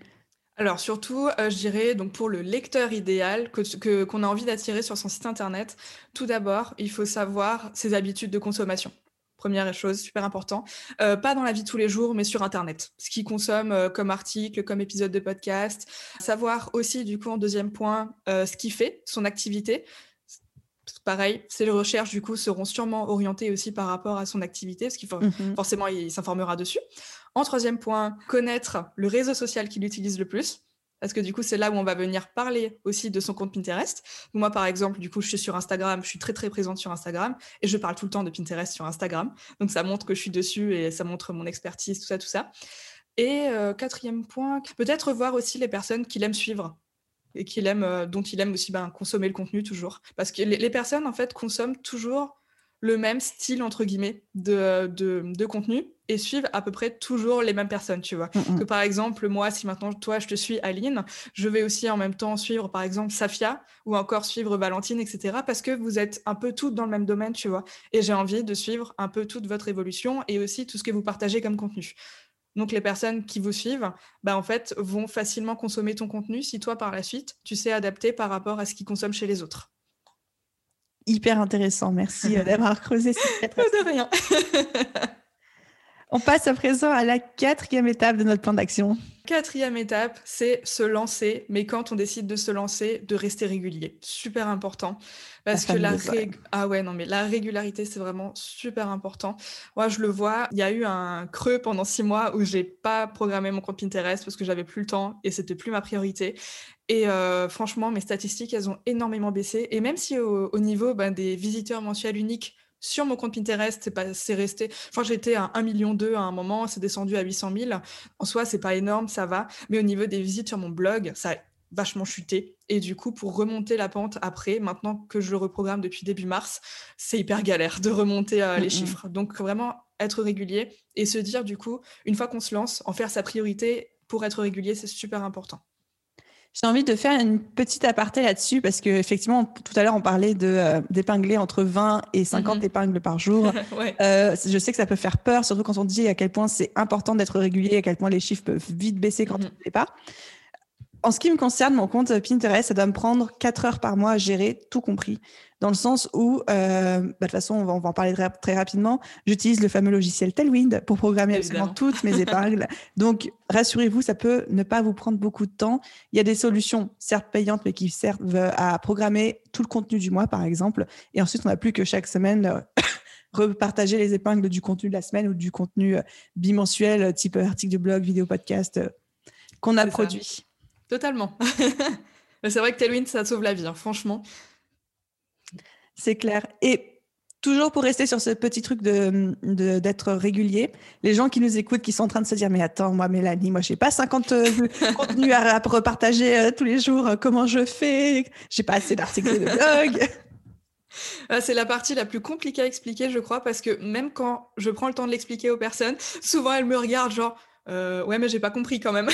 Alors surtout, euh, je dirais donc pour le lecteur idéal que qu'on a envie d'attirer sur son site internet, tout d'abord, il faut savoir ses habitudes de consommation. Première chose, super important. Euh, pas dans la vie de tous les jours, mais sur Internet. Ce qu'il consomme euh, comme article, comme épisode de podcast. Savoir aussi, du coup, en deuxième point, ce qu'il fait, son activité. Pareil, ces recherches, du coup, seront sûrement orientées aussi par rapport à son activité, parce qu'il faut, mmh forcément, il s'informera dessus. En troisième point, connaître le réseau social qu'il utilise le plus. Parce que du coup, c'est là où on va venir parler aussi de son compte Pinterest. Moi, par exemple, du coup, je suis sur Instagram, je suis très très présente sur Instagram et je parle tout le temps de Pinterest sur Instagram. Donc ça montre que je suis dessus et ça montre mon expertise, tout ça, tout ça. Et euh, quatrième point, peut-être voir aussi les personnes qu'il aime suivre et qu'il aime, euh, dont il aime aussi ben, consommer le contenu toujours. Parce que les, personnes, en fait, consomment toujours le même style, entre guillemets, de, de, contenu et suivent à peu près toujours les mêmes personnes, tu vois. Mm, mm. Que par exemple, moi, si maintenant toi, je te suis Aline, je vais aussi en même temps suivre, par exemple, Safia ou encore suivre Valentine, etc. Parce que vous êtes un peu toutes dans le même domaine, tu vois. Et j'ai envie de suivre un peu toute votre évolution et aussi tout ce que vous partagez comme contenu. Donc les personnes qui vous suivent, bah, en fait, vont facilement consommer ton contenu si toi, par la suite, tu sais adapter par rapport à ce qu'ils consomment chez les autres hyper intéressant. Merci euh, d'avoir creusé cette De rien. On passe à présent à la quatrième étape de notre plan d'action. Quatrième étape, c'est se lancer, mais quand on décide de se lancer, de rester régulier. Super important. Parce que la ah ouais, non, mais la régularité, c'est vraiment super important. Moi, je le vois, il y a eu un creux pendant six mois où j'ai pas programmé mon compte Pinterest parce que j'avais plus le temps et c'était plus ma priorité. Et euh, franchement, mes statistiques, elles ont énormément baissé. Et même si au, niveau ben, des visiteurs mensuels uniques, sur mon compte Pinterest, c'est pas, c'est resté. Enfin, j'étais à 1 million 2 à un moment, c'est descendu à 800 000. En soi, c'est pas énorme, ça va. Mais au niveau des visites sur mon blog, ça a vachement chuté. Et du coup, pour remonter la pente après, maintenant que je le reprogramme depuis début mars, c'est hyper galère de remonter euh, les chiffres. Donc, vraiment être régulier et se dire, du coup, une fois qu'on se lance, en faire sa priorité pour être régulier, c'est super important. J'ai envie de faire une petite aparté là-dessus parce que effectivement, tout à l'heure, on parlait de euh, d'épingler entre 20 et 50 mhm. épingles par jour. euh, je sais que ça peut faire peur, surtout quand on dit à quel point c'est important d'être régulier, à quel point les chiffres peuvent vite baisser quand mhm. on ne l'est pas. En ce qui me concerne, mon compte Pinterest, ça doit me prendre 4 heures par mois à gérer, tout compris. Dans le sens où, euh, bah, de toute façon, on va, on va en parler très, rapidement, j'utilise le fameux logiciel Tailwind pour programmer absolument toutes mes épingles. Donc, rassurez-vous, ça peut ne pas vous prendre beaucoup de temps. Il y a des solutions, certes payantes, mais qui servent à programmer tout le contenu du mois, par exemple. Et ensuite, on n'a plus que chaque semaine euh, repartager les épingles du contenu de la semaine ou du contenu euh, bimensuel, type article de blog, vidéo, podcast, qu'on a produit. Totalement. c'est vrai que Tailwind, ça sauve la vie, hein, franchement. C'est clair. Et toujours pour rester sur ce petit truc de d'être régulier, les gens qui nous écoutent, qui sont en train de se dire mais attends moi Mélanie, moi j'ai pas 50 euh, contenus à, repartager euh, tous les jours, comment je fais? J'ai pas assez d'articles de blog. C'est la partie la plus compliquée à expliquer, je crois, parce que même quand je prends le temps de l'expliquer aux personnes, souvent elles me regardent genre euh, ouais mais j'ai pas compris quand même.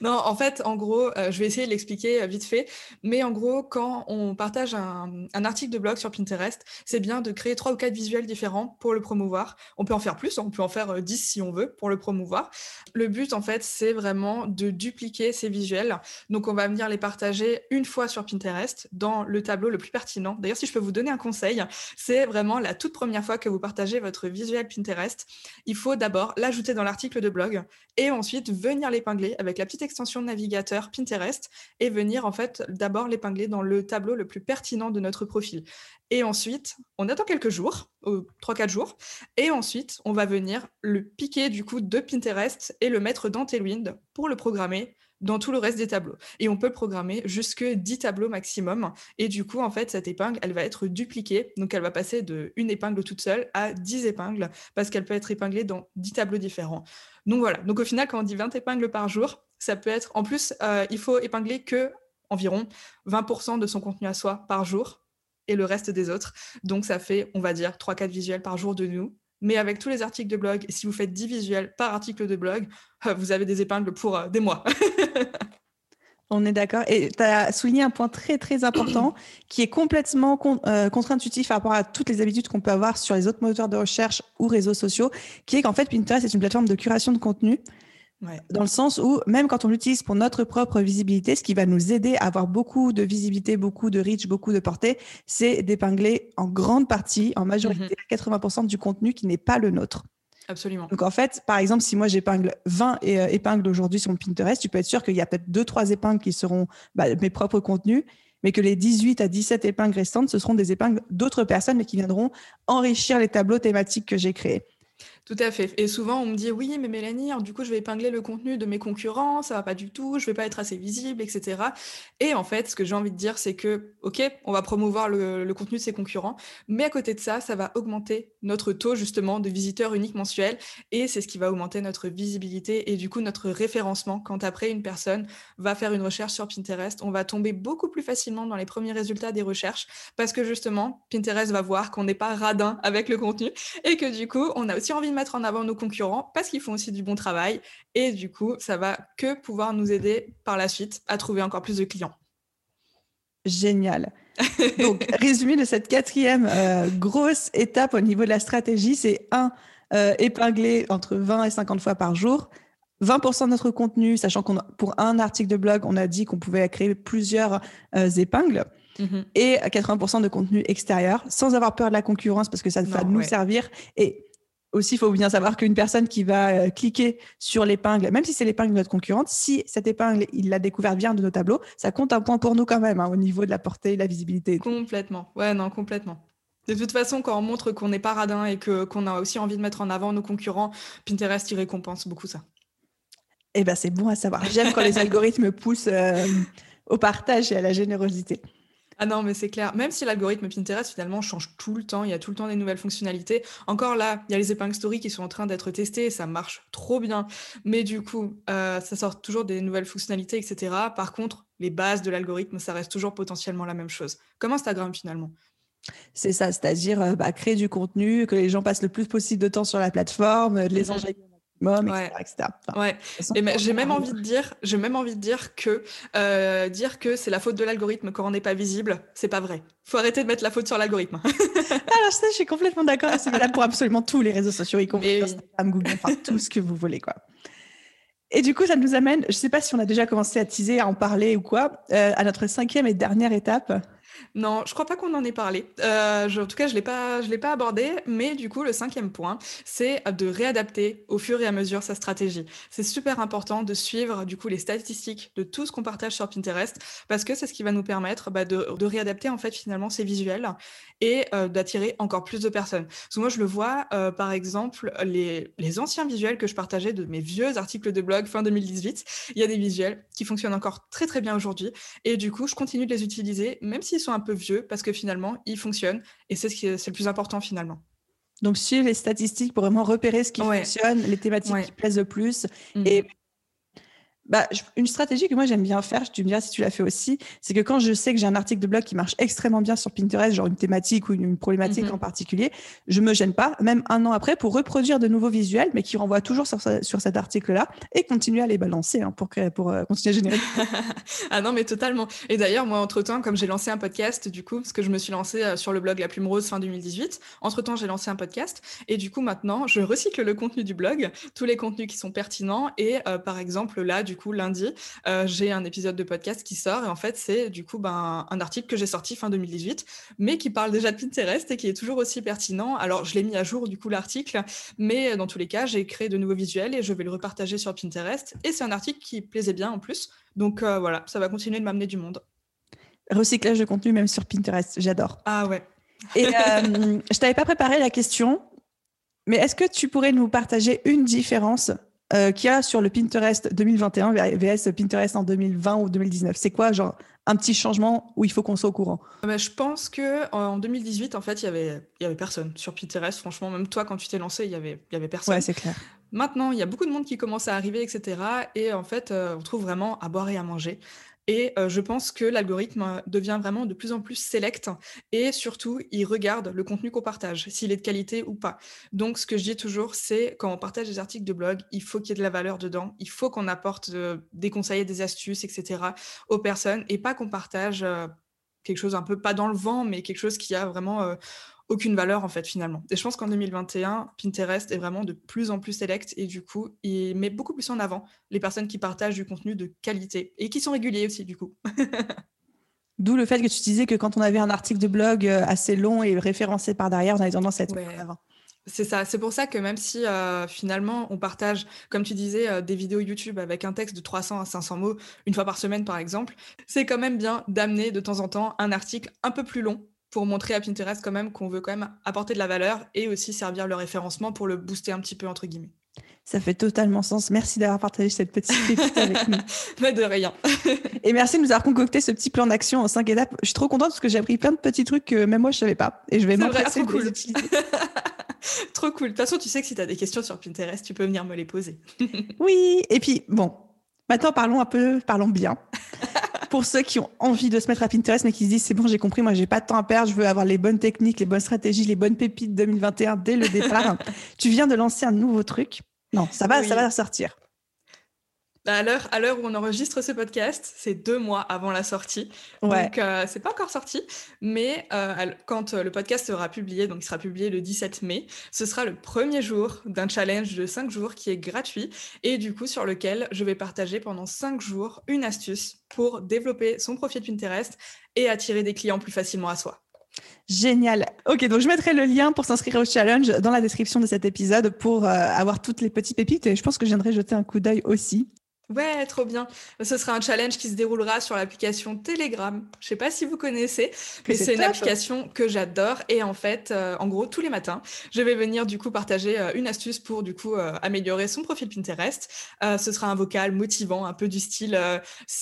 Non, en fait, en gros, euh, je vais essayer de l'expliquer euh, vite fait. Mais en gros, quand on partage un, article de blog sur Pinterest, c'est bien de créer trois ou quatre visuels différents pour le promouvoir. On peut en faire plus, on peut en faire 10 euh, si on veut pour le promouvoir. Le but, en fait, c'est vraiment de dupliquer ces visuels. Donc, on va venir les partager une fois sur Pinterest dans le tableau le plus pertinent. D'ailleurs, si je peux vous donner un conseil, c'est vraiment la toute première fois que vous partagez votre visuel Pinterest, il faut d'abord l'ajouter dans l'article de blog et ensuite venir l'épingler avec la petite extension navigateur Pinterest et venir en fait d'abord l'épingler dans le tableau le plus pertinent de notre profil. Et ensuite, on attend quelques jours, 3-4 jours, et ensuite, on va venir le piquer du coup de Pinterest et le mettre dans Tailwind pour le programmer dans tout le reste des tableaux. Et on peut programmer jusque 10 tableaux maximum. Et du coup, en fait, cette épingle, elle va être dupliquée. Donc, elle va passer de une épingle toute seule à 10 épingles parce qu'elle peut être épinglée dans 10 tableaux différents. Donc, voilà. Donc, au final, quand on dit 20 épingles par jour, ça peut être. En plus, euh, il faut épingler que environ 20% de son contenu à soi par jour et le reste des autres. Donc, ça fait, on va dire, 3-4 visuels par jour de nous mais avec tous les articles de blog, si vous faites 10 visuels par article de blog, euh, vous avez des épingles pour euh, des mois. On est d'accord. Et tu as souligné un point très, très important qui est complètement euh, contre-intuitif par rapport à toutes les habitudes qu'on peut avoir sur les autres moteurs de recherche ou réseaux sociaux, qui est qu'en fait, Pinterest est une plateforme de curation de contenu. Dans le sens où, même quand on l'utilise pour notre propre visibilité, ce qui va nous aider à avoir beaucoup de visibilité, beaucoup de reach, beaucoup de portée, c'est d'épingler en grande partie, en majorité, 80% mhm. du contenu qui n'est pas le nôtre. Absolument. Donc en fait, par exemple, si moi j'épingle 20 euh, épingles aujourd'hui sur mon Pinterest, tu peux être sûr qu'il y a peut-être 2-3 épingles qui seront bah, mes propres contenus, mais que les 18 à 17 épingles restantes, ce seront des épingles d'autres personnes, mais qui viendront enrichir les tableaux thématiques que j'ai créés. Tout à fait. Et souvent, on me dit oui, mais Mélanie, du coup, je vais épingler le contenu de mes concurrents, ça va pas du tout, je vais pas être assez visible, etc. Et en fait, ce que j'ai envie de dire, c'est que, ok, on va promouvoir le, contenu de ses concurrents, mais à côté de ça, ça va augmenter notre taux justement de visiteurs uniques mensuels, et c'est ce qui va augmenter notre visibilité et du coup notre référencement. Quand après une personne va faire une recherche sur Pinterest, on va tomber beaucoup plus facilement dans les premiers résultats des recherches, parce que justement, Pinterest va voir qu'on n'est pas radin avec le contenu et que du coup, on a aussi envie de mettre en avant nos concurrents parce qu'ils font aussi du bon travail. Et du coup, ça va que pouvoir nous aider par la suite à trouver encore plus de clients. Génial. Donc, résumé de cette quatrième euh, grosse étape au niveau de la stratégie, c'est un, euh, épingler entre 20 et 50 fois par jour. 20% de notre contenu, sachant qu'on pour un article de blog, on a dit qu'on pouvait créer plusieurs euh, épingles. Mm-hmm. Et 80% de contenu extérieur, sans avoir peur de la concurrence, parce que ça va nous servir. Et aussi, il faut bien savoir qu'une personne qui va euh, cliquer sur l'épingle, même si c'est l'épingle de notre concurrente, si cette épingle, il l'a découvert bien de nos tableaux, ça compte un point pour nous quand même, hein, au niveau de la portée et de la visibilité. Complètement. Ouais, non, complètement. De toute façon, quand on montre qu'on n'est pas radin et que, qu'on a aussi envie de mettre en avant nos concurrents, Pinterest, il récompense beaucoup ça. Eh bien, c'est bon à savoir. J'aime quand les algorithmes poussent euh, au partage et à la générosité. Ah non, mais c'est clair. Même si l'algorithme Pinterest finalement change tout le temps, il y a tout le temps des nouvelles fonctionnalités. Encore là, il y a les épingles story qui sont en train d'être testées et ça marche trop bien. Mais du coup, euh, ça sort toujours des nouvelles fonctionnalités, etc. Par contre, les bases de l'algorithme, ça reste toujours potentiellement la même chose. Comme Instagram finalement. C'est ça, c'est-à-dire euh, bah, créer du contenu, que les gens passent le plus possible de temps sur la plateforme, de les. Ouais. ouais. Et j'ai même envie de dire, j'ai même envie de dire que euh, dire que c'est la faute de l'algorithme quand on n'est pas visible, c'est pas vrai. Faut arrêter de mettre la faute sur l'algorithme. Alors ça, je suis complètement d'accord. C'est valable pour absolument tous les réseaux sociaux, y compris Instagram, Google, enfin tout ce que vous voulez, quoi. Et du coup, ça nous amène, je ne sais pas si on a déjà commencé à teaser, à en parler ou quoi, euh, à notre cinquième et dernière étape, non, je crois pas qu'on en ait parlé. Euh, en tout cas, je l'ai pas, je l'ai pas abordé. Mais du coup, le cinquième point, c'est de réadapter au fur et à mesure sa stratégie. C'est super important de suivre du coup les statistiques de tout ce qu'on partage sur Pinterest parce que c'est ce qui va nous permettre bah, de, réadapter en fait finalement ces visuels et euh, d'attirer encore plus de personnes. Moi, je le vois, euh, par exemple, les, les anciens visuels que je partageais de mes vieux articles de blog fin 2018, il y a des visuels qui fonctionnent encore très très bien aujourd'hui et du coup, je continue de les utiliser même s'ils sont un peu vieux parce que finalement, ils fonctionnent et c'est ce qui est, le plus important finalement. Donc, suivre les statistiques pour vraiment repérer ce qui fonctionne, les thématiques qui plaisent le plus mmh et bah, une stratégie que moi j'aime bien faire, tu me diras si tu l'as fait aussi, c'est que quand je sais que j'ai un article de blog qui marche extrêmement bien sur Pinterest, genre une thématique ou une, problématique mhm. en particulier, je me gêne pas, même un an après, pour reproduire de nouveaux visuels, mais qui renvoient toujours sur, sur cet article-là et continuer à les balancer hein, pour, pour euh, continuer à générer. ah non, mais totalement. Et d'ailleurs, moi, entre-temps, comme j'ai lancé un podcast, du coup, parce que je me suis lancée euh, sur le blog La Plume Rose fin 2018, entre-temps, j'ai lancé un podcast et du coup, maintenant, je recycle le contenu du blog, tous les contenus qui sont pertinents et euh, par exemple, là, du du coup, lundi, euh, j'ai un épisode de podcast qui sort. Et en fait, c'est du coup ben, un article que j'ai sorti fin 2018, mais qui parle déjà de Pinterest et qui est toujours aussi pertinent. Alors, je l'ai mis à jour, du coup, l'article, mais dans tous les cas, j'ai créé de nouveaux visuels et je vais le repartager sur Pinterest. Et c'est un article qui plaisait bien en plus. Donc euh, voilà, ça va continuer de m'amener du monde. Recyclage de contenu, même sur Pinterest, j'adore. Ah ouais. Et euh, je t'avais pas préparé la question, mais est-ce que tu pourrais nous partager une différence euh, qu'il y a sur le Pinterest 2021 vs Pinterest en 2020 ou 2019 C'est quoi, genre, un petit changement où il faut qu'on soit au courant? Ah bah, Je pense que en 2018, en fait, il y avait, y avait personne sur Pinterest. Franchement, même toi, quand tu t'es lancé, il y avait, y avait personne. Ouais, c'est clair. Maintenant, il y a beaucoup de monde qui commence à arriver, etc. Et en fait, euh, on trouve vraiment à boire et à manger. Et je pense que l'algorithme devient vraiment de plus en plus sélect et surtout, il regarde le contenu qu'on partage, s'il est de qualité ou pas. Donc, ce que je dis toujours, c'est quand on partage des articles de blog, il faut qu'il y ait de la valeur dedans, il faut qu'on apporte des conseils, des astuces, etc. aux personnes et pas qu'on partage quelque chose un peu pas dans le vent, mais quelque chose qui a vraiment aucune valeur en fait finalement. Et je pense qu'en 2021, Pinterest est vraiment de plus en plus select et du coup, il met beaucoup plus en avant les personnes qui partagent du contenu de qualité et qui sont réguliers aussi du coup. D'où le fait que tu disais que quand on avait un article de blog euh, assez long et référencé par derrière, on avait tendance à être en avant. C'est ça, c'est pour ça que même si euh, finalement on partage, comme tu disais, euh, des vidéos YouTube avec un texte de 300 à 500 mots une fois par semaine par exemple, c'est quand même bien d'amener de temps en temps un article un peu plus long pour montrer à Pinterest quand même qu'on veut quand même apporter de la valeur et aussi servir le référencement pour le booster un petit peu entre guillemets. Ça fait totalement sens. Merci d'avoir partagé cette petite pépite avec nous. Mais de rien. et merci de nous avoir concocté ce petit plan d'action en cinq étapes. Je suis trop contente parce que j'ai appris plein de petits trucs que même moi je savais pas. Et je vais m'empresser de cool. trop cool. De toute façon, tu sais que si tu as des questions sur Pinterest, tu peux venir me les poser. oui. Et puis, bon, maintenant parlons un peu, parlons bien pour ceux qui ont envie de se mettre à Pinterest, mais qui se disent c'est bon, j'ai compris, moi j'ai pas de temps à perdre, je veux avoir les bonnes techniques, les bonnes stratégies, les bonnes pépites 2021 dès le départ. tu viens de lancer un nouveau truc. Non, ça va, ça va sortir. Bah, à l'heure, à l'heure où on enregistre ce podcast, c'est deux mois avant la sortie. Ouais. Donc, euh, c'est pas encore sorti. Mais euh, quand euh, le podcast sera publié, donc il sera publié le 17 mai, ce sera le premier jour d'un challenge de cinq jours qui est gratuit et du coup sur lequel je vais partager pendant cinq jours une astuce pour développer son profil Pinterest et attirer des clients plus facilement à soi. Génial. Ok, donc je mettrai le lien pour s'inscrire au challenge dans la description de cet épisode pour avoir toutes les petites pépites et je pense que je viendrai jeter un coup d'œil aussi. Ouais, trop bien. Ce sera un challenge qui se déroulera sur l'application Telegram. Je sais pas si vous connaissez, mais c'est une application que j'adore. Et en fait, euh, en gros, tous les matins, je vais venir du coup partager euh, une astuce pour du coup euh, améliorer son profil Pinterest. ce sera un vocal motivant, un peu du style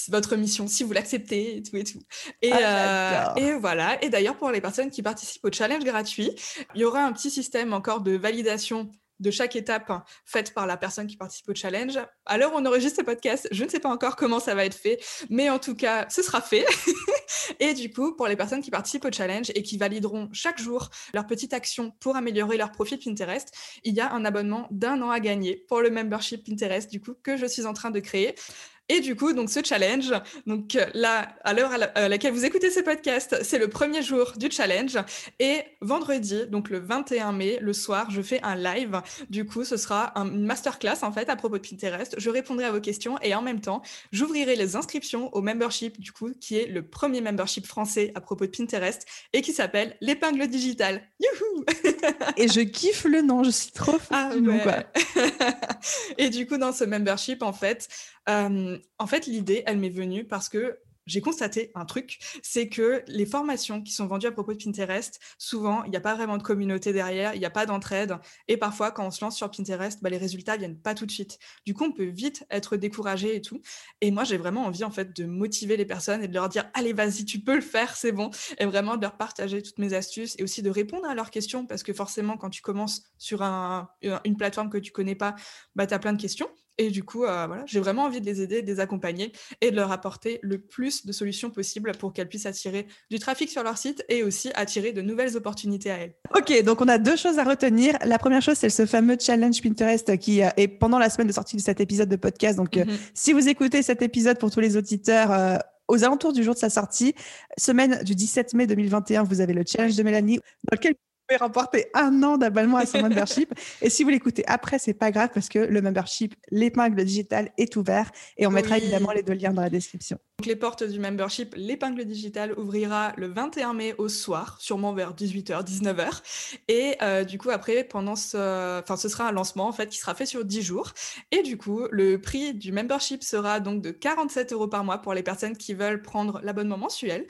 votre mission si vous l'acceptez et tout et tout. Et, ah, et voilà. Et d'ailleurs, pour les personnes qui participent au challenge gratuit, il y aura un petit système encore de validation de chaque étape faite par la personne qui participe au challenge. Où on enregistre ce podcast, je ne sais pas encore comment ça va être fait, mais en tout cas, ce sera fait. et du coup, pour les personnes qui participent au challenge et qui valideront chaque jour leur petite action pour améliorer leur profil Pinterest, il y a un abonnement d'un an à gagner pour le membership Pinterest, du coup, que je suis en train de créer. Et du coup, donc ce challenge, donc euh, là, à l'heure à, laquelle vous écoutez ce podcast, c'est le premier jour du challenge. Et vendredi, donc le 21 mai, le soir, je fais un live. Du coup, ce sera un, une masterclass en fait à propos de Pinterest. Je répondrai à vos questions et en même temps, j'ouvrirai les inscriptions au membership, du coup, qui est le premier membership français à propos de Pinterest et qui s'appelle l'épingle digitale. Youhou Et je kiffe le nom, je suis trop fan. Ah, et du coup, dans ce membership, en fait, en fait, l'idée, elle m'est venue parce que j'ai constaté un truc, c'est que les formations qui sont vendues à propos de Pinterest, souvent, il n'y a pas vraiment de communauté derrière, il n'y a pas d'entraide. Et parfois, quand on se lance sur Pinterest, bah, les résultats viennent pas tout de suite. Du coup, on peut vite être découragé et tout. Et moi, j'ai vraiment envie, en fait, de motiver les personnes et de leur dire, allez, vas-y, tu peux le faire, c'est bon. Et vraiment de leur partager toutes mes astuces et aussi de répondre à leurs questions parce que forcément, quand tu commences sur une plateforme que tu connais pas, bah, tu as plein de questions. Et du coup, euh, voilà, j'ai vraiment envie de les aider, de les accompagner et de leur apporter le plus de solutions possibles pour qu'elles puissent attirer du trafic sur leur site et aussi attirer de nouvelles opportunités à elles. Ok, donc on a deux choses à retenir. La première chose, c'est ce fameux challenge Pinterest qui euh, est pendant la semaine de sortie de cet épisode de podcast. Donc, euh, mhm. si vous écoutez cet épisode pour tous les auditeurs, aux alentours du jour de sa sortie, semaine du 17 mai 2021, vous avez le challenge de Mélanie dans lequel remporter un an d'abonnement à son membership. Et si vous l'écoutez après, c'est pas grave parce que le membership, l'épingle digitale est ouvert et on mettra évidemment les deux liens dans la description. Donc les portes du membership, l'épingle digitale ouvrira le 21 mai au soir, sûrement vers 18h, 19h. Et euh, du coup, après, pendant ce, enfin, ce sera un lancement en fait qui sera fait sur 10 jours. Et du coup, le prix du membership sera donc de 47 euros par mois pour les personnes qui veulent prendre l'abonnement mensuel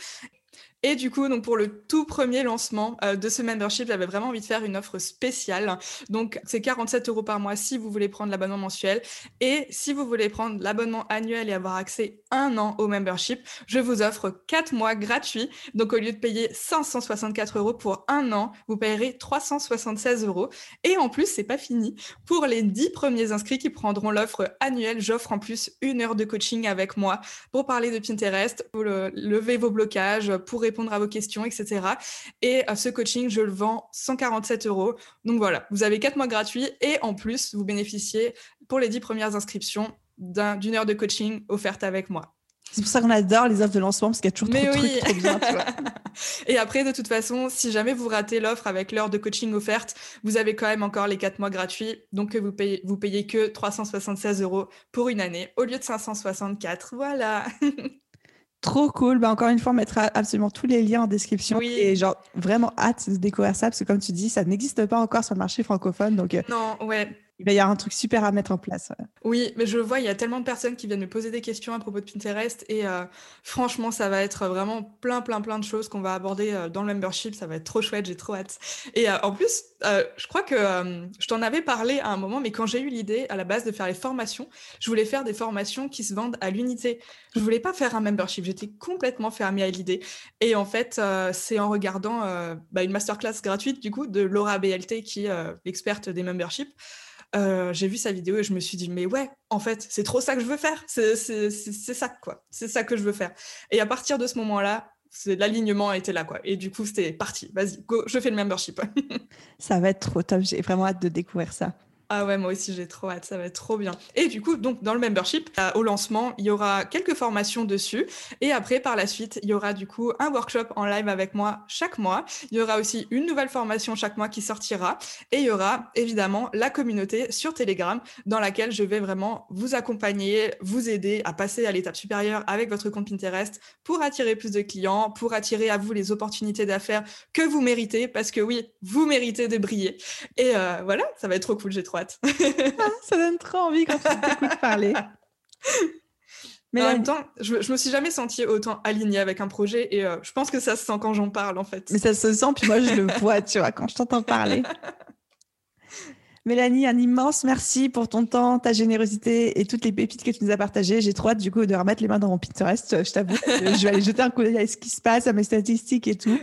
Et du coup, donc pour le tout premier lancement euh, de ce membership, j'avais vraiment envie de faire une offre spéciale. Donc, c'est 47 euros par mois si vous voulez prendre l'abonnement mensuel. Et si vous voulez prendre l'abonnement annuel et avoir accès un an au membership, je vous offre 4 mois gratuits. Donc, au lieu de payer 564 euros pour un an, vous payerez 376 euros. Et en plus, c'est pas fini. Pour les 10 premiers inscrits qui prendront l'offre annuelle, j'offre en plus une heure de coaching avec moi pour parler de Pinterest, pour lever vos blocages, pour répondre à vos questions, etc. Et euh, ce coaching, je le vends 147 euros. Donc voilà, vous avez 4 mois gratuits et en plus, vous bénéficiez pour les 10 premières inscriptions d'une heure de coaching offerte avec moi. C'est pour ça qu'on adore les offres de lancement parce qu'il y a toujours trop de trucs trop bien. Tu vois. et après, de toute façon, si jamais vous ratez l'offre avec l'heure de coaching offerte, vous avez quand même encore les 4 mois gratuits. Donc, vous payez, vous payez que 376 euros pour une année au lieu de 564. Voilà. Trop cool. Bah, encore une fois, on mettra absolument tous les liens en description. Oui. Et genre, vraiment hâte de découvrir ça parce que, comme tu dis, ça n'existe pas encore sur le marché francophone. Donc, euh, non, ouais il y avoir un truc super à mettre en place. Oui, mais je vois, il y a tellement de personnes qui viennent me poser des questions à propos de Pinterest et euh, franchement, ça va être vraiment plein, plein, plein de choses qu'on va aborder euh, dans le membership. Ça va être trop chouette, j'ai trop hâte. Et euh, en plus, je crois que je t'en avais parlé à un moment, mais quand j'ai eu l'idée à la base de faire les formations, je voulais faire des formations qui se vendent à l'unité. Je voulais pas faire un membership, j'étais complètement fermée à l'idée. Et en fait, c'est en regardant bah, une masterclass gratuite du coup de Laura BLT, qui est l'experte des memberships. Euh, j'ai vu sa vidéo et je me suis dit, mais ouais, en fait, c'est trop ça que je veux faire. C'est ça, quoi. C'est ça que je veux faire. Et à partir de ce moment-là, l'alignement était là, quoi. Et du coup, c'était parti. Vas-y, go, je fais le membership. ça va être trop top. J'ai vraiment hâte de découvrir ça. Ah ouais, moi aussi j'ai trop hâte, ça va être trop bien. Et du coup, donc dans le membership, euh, au lancement, il y aura quelques formations dessus. Et après, par la suite, il y aura du coup un workshop en live avec moi chaque mois. Il y aura aussi une nouvelle formation chaque mois qui sortira. Et il y aura évidemment la communauté sur Telegram dans laquelle je vais vraiment vous accompagner, vous aider à passer à l'étape supérieure avec votre compte Pinterest pour attirer plus de clients, pour attirer à vous les opportunités d'affaires que vous méritez. Parce que oui, vous méritez de briller. Et euh, voilà, ça va être trop cool, j'ai trop hâte. Ah, ça donne trop envie quand tu t'écoutes parler. Mais en même temps, je, je me suis jamais sentie autant alignée avec un projet et euh, je pense que ça se sent quand j'en parle en fait. Mais ça se sent, puis moi je le vois, tu vois, quand je t'entends parler. Mélanie, un immense merci pour ton temps, ta générosité et toutes les pépites que tu nous as partagées. J'ai trop hâte du coup de remettre les mains dans mon Pinterest. Je t'avoue, je vais aller jeter un coup d'œil à ce qui se passe, à mes statistiques et tout.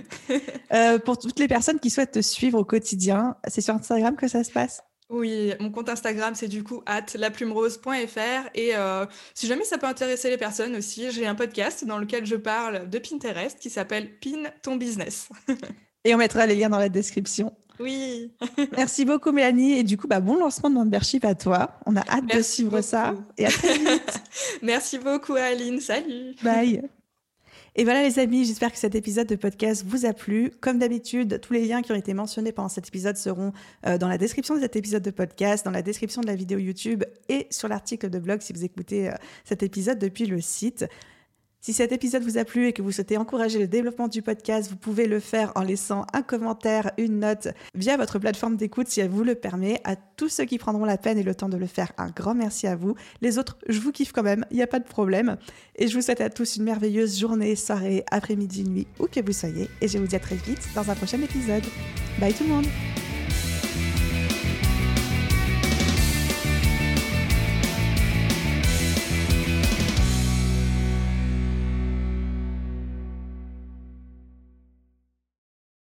Euh, pour toutes les personnes qui souhaitent te suivre au quotidien, c'est sur Instagram que ça se passe? Oui, mon compte Instagram, c'est du coup at laplumerose.fr. Et euh, si jamais ça peut intéresser les personnes aussi, j'ai un podcast dans lequel je parle de Pinterest qui s'appelle Pin ton business. et on mettra les liens dans la description. Oui. Merci beaucoup, Mélanie. Et du coup, bah, bon lancement de membership à toi. On a hâte de suivre ça. Et à très vite. Merci beaucoup, Aline. Salut. Bye. Et voilà les amis, j'espère que cet épisode de podcast vous a plu. Comme d'habitude, tous les liens qui ont été mentionnés pendant cet épisode seront euh, dans la description de cet épisode de podcast, dans la description de la vidéo YouTube et sur l'article de blog si vous écoutez euh, cet épisode depuis le site. Si cet épisode vous a plu et que vous souhaitez encourager le développement du podcast, vous pouvez le faire en laissant un commentaire, une note via votre plateforme d'écoute si elle vous le permet. À tous ceux qui prendront la peine et le temps de le faire, un grand merci à vous. Les autres, je vous kiffe quand même, il n'y a pas de problème. Et je vous souhaite à tous une merveilleuse journée, soirée, après-midi, nuit, où que vous soyez. Et je vous dis à très vite dans un prochain épisode. Bye tout le monde